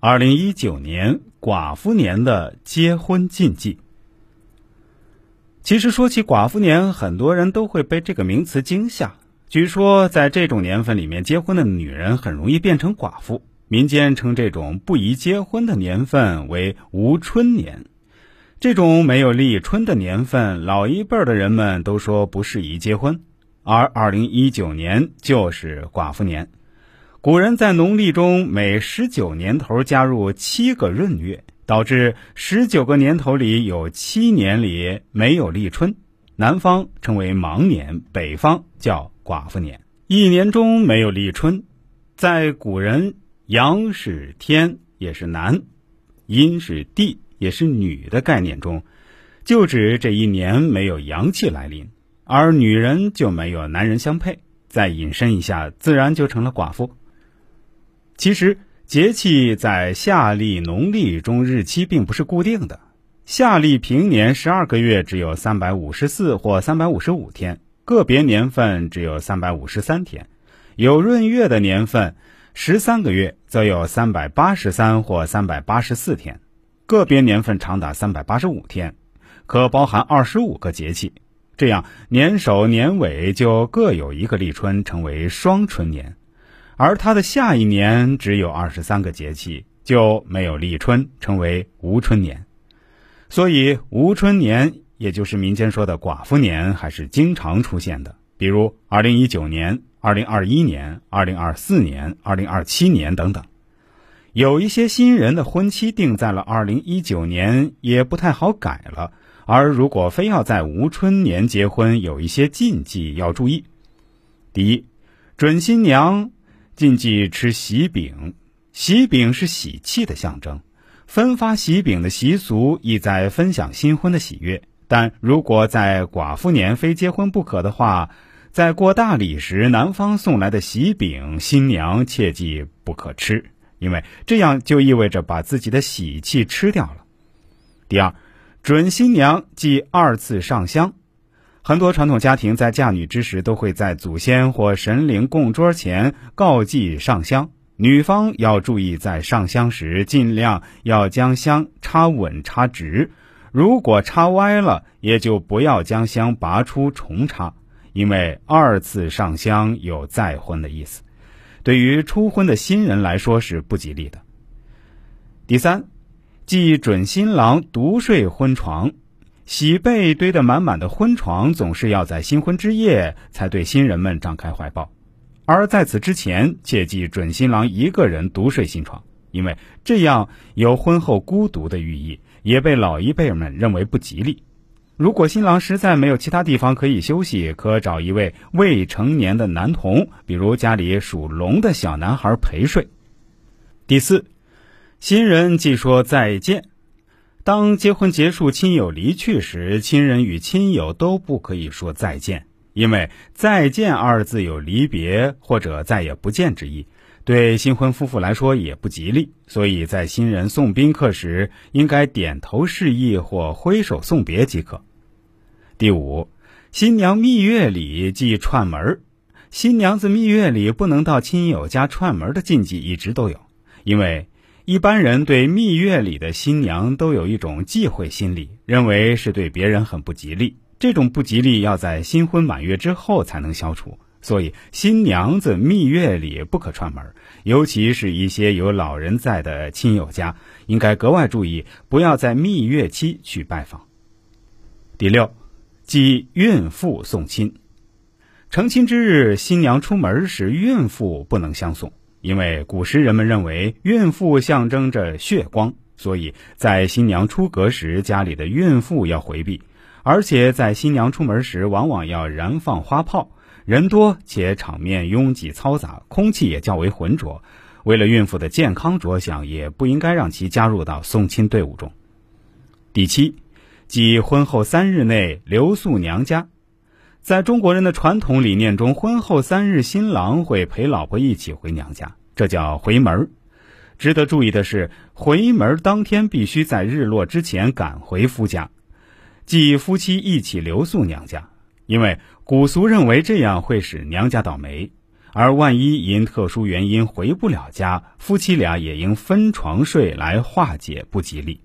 二零一九年寡妇年的结婚禁忌。其实说起寡妇年，很多人都会被这个名词惊吓。据说在这种年份里面，结婚的女人很容易变成寡妇。民间称这种不宜结婚的年份为无春年。这种没有立春的年份，老一辈的人们都说不适宜结婚。而二零一九年就是寡妇年。古人在农历中每十九年头加入七个闰月，导致十九个年头里有七年里没有立春。南方称为忙年，北方叫寡妇年。一年中没有立春，在古人阳是天也是男，阴是地也是女的概念中，就指这一年没有阳气来临，而女人就没有男人相配。再引申一下，自然就成了寡妇。其实节气在夏历、农历中日期并不是固定的。夏历平年十二个月只有三百五十四或三百五十五天，个别年份只有三百五十三天。有闰月的年份，十三个月则有三百八十三或三百八十四天，个别年份长达三百八十五天，可包含二十五个节气。这样年首年尾就各有一个立春，成为双春年。而它的下一年只有二十三个节气，就没有立春，成为无春年。所以无春年，也就是民间说的寡妇年，还是经常出现的。比如二零一九年、二零二一年、二零二四年、二零二七年等等。有一些新人的婚期定在了二零一九年，也不太好改了。而如果非要在无春年结婚，有一些禁忌要注意。第一，准新娘。禁忌吃喜饼，喜饼是喜气的象征。分发喜饼的习俗意在分享新婚的喜悦。但如果在寡妇年非结婚不可的话，在过大礼时，男方送来的喜饼，新娘切记不可吃，因为这样就意味着把自己的喜气吃掉了。第二，准新娘忌二次上香。很多传统家庭在嫁女之时，都会在祖先或神灵供桌前告祭上香。女方要注意，在上香时尽量要将香插稳插直，如果插歪了，也就不要将香拔出重插，因为二次上香有再婚的意思，对于初婚的新人来说是不吉利的。第三，忌准新郎独睡婚床。喜被堆得满满的婚床，总是要在新婚之夜才对新人们张开怀抱，而在此之前，切记准新郎一个人独睡新床，因为这样有婚后孤独的寓意，也被老一辈们认为不吉利。如果新郎实在没有其他地方可以休息，可找一位未成年的男童，比如家里属龙的小男孩陪睡。第四，新人既说再见。当结婚结束、亲友离去时，亲人与亲友都不可以说再见，因为“再见”二字有离别或者再也不见之意，对新婚夫妇来说也不吉利。所以在新人送宾客时，应该点头示意或挥手送别即可。第五，新娘蜜月礼忌串门新娘子蜜月里不能到亲友家串门的禁忌一直都有，因为。一般人对蜜月里的新娘都有一种忌讳心理，认为是对别人很不吉利。这种不吉利要在新婚满月之后才能消除，所以新娘子蜜月里不可串门，尤其是一些有老人在的亲友家，应该格外注意，不要在蜜月期去拜访。第六，忌孕妇送亲。成亲之日，新娘出门时，孕妇不能相送。因为古时人们认为孕妇象征着血光，所以在新娘出阁时，家里的孕妇要回避；而且在新娘出门时，往往要燃放花炮，人多且场面拥挤嘈杂，空气也较为浑浊。为了孕妇的健康着想，也不应该让其加入到送亲队伍中。第七，即婚后三日内留宿娘家。在中国人的传统理念中，婚后三日，新郎会陪老婆一起回娘家，这叫回门值得注意的是，回门当天必须在日落之前赶回夫家，即夫妻一起留宿娘家。因为古俗认为这样会使娘家倒霉。而万一因特殊原因回不了家，夫妻俩也应分床睡来化解不吉利。